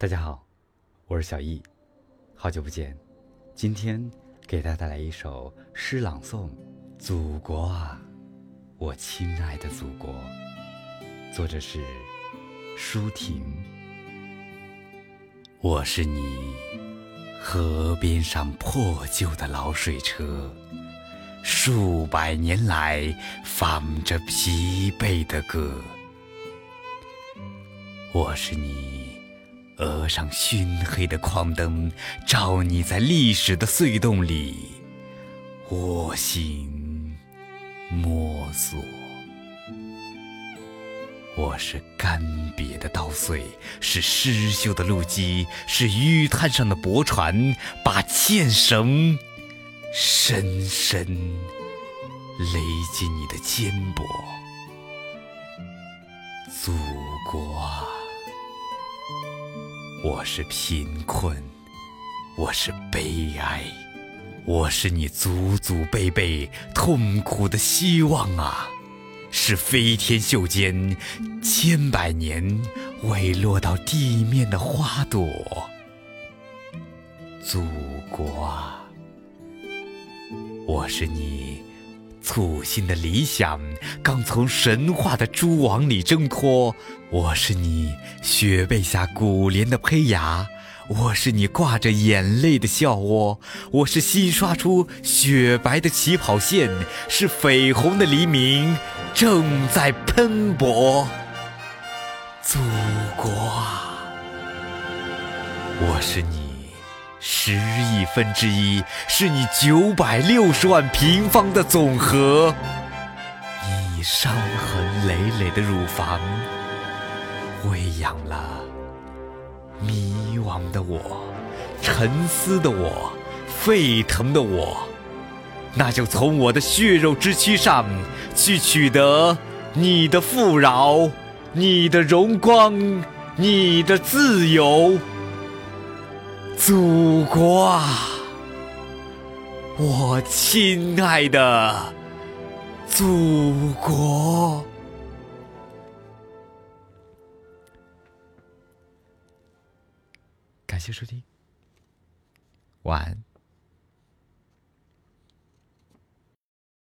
大家好，我是小易，好久不见。今天给大家带来一首诗朗诵《祖国啊，我亲爱的祖国》，作者是舒婷。我是你河边上破旧的老水车，数百年来放着疲惫的歌。我是你。额上熏黑的矿灯，照你在历史的隧洞里蜗行摸索。我是干瘪的稻穗，是失修的路基，是淤滩上的驳船，把纤绳深深勒进你的肩膊，祖国啊！我是贫困，我是悲哀，我是你祖祖辈辈痛苦的希望啊！是飞天袖间千百年未落到地面的花朵，祖国啊！我是你。簇新的理想刚从神话的蛛网里挣脱，我是你雪被下古莲的胚芽，我是你挂着眼泪的笑窝，我是新刷出雪白的起跑线，是绯红的黎明正在喷薄。祖国啊，我是你。十亿分之一是你九百六十万平方的总和，你伤痕累累的乳房喂养了迷惘的我、沉思的我、沸腾的我，那就从我的血肉之躯上去取得你的富饶、你的荣光、你的自由。祖国啊，我亲爱的祖国！感谢收听，晚安。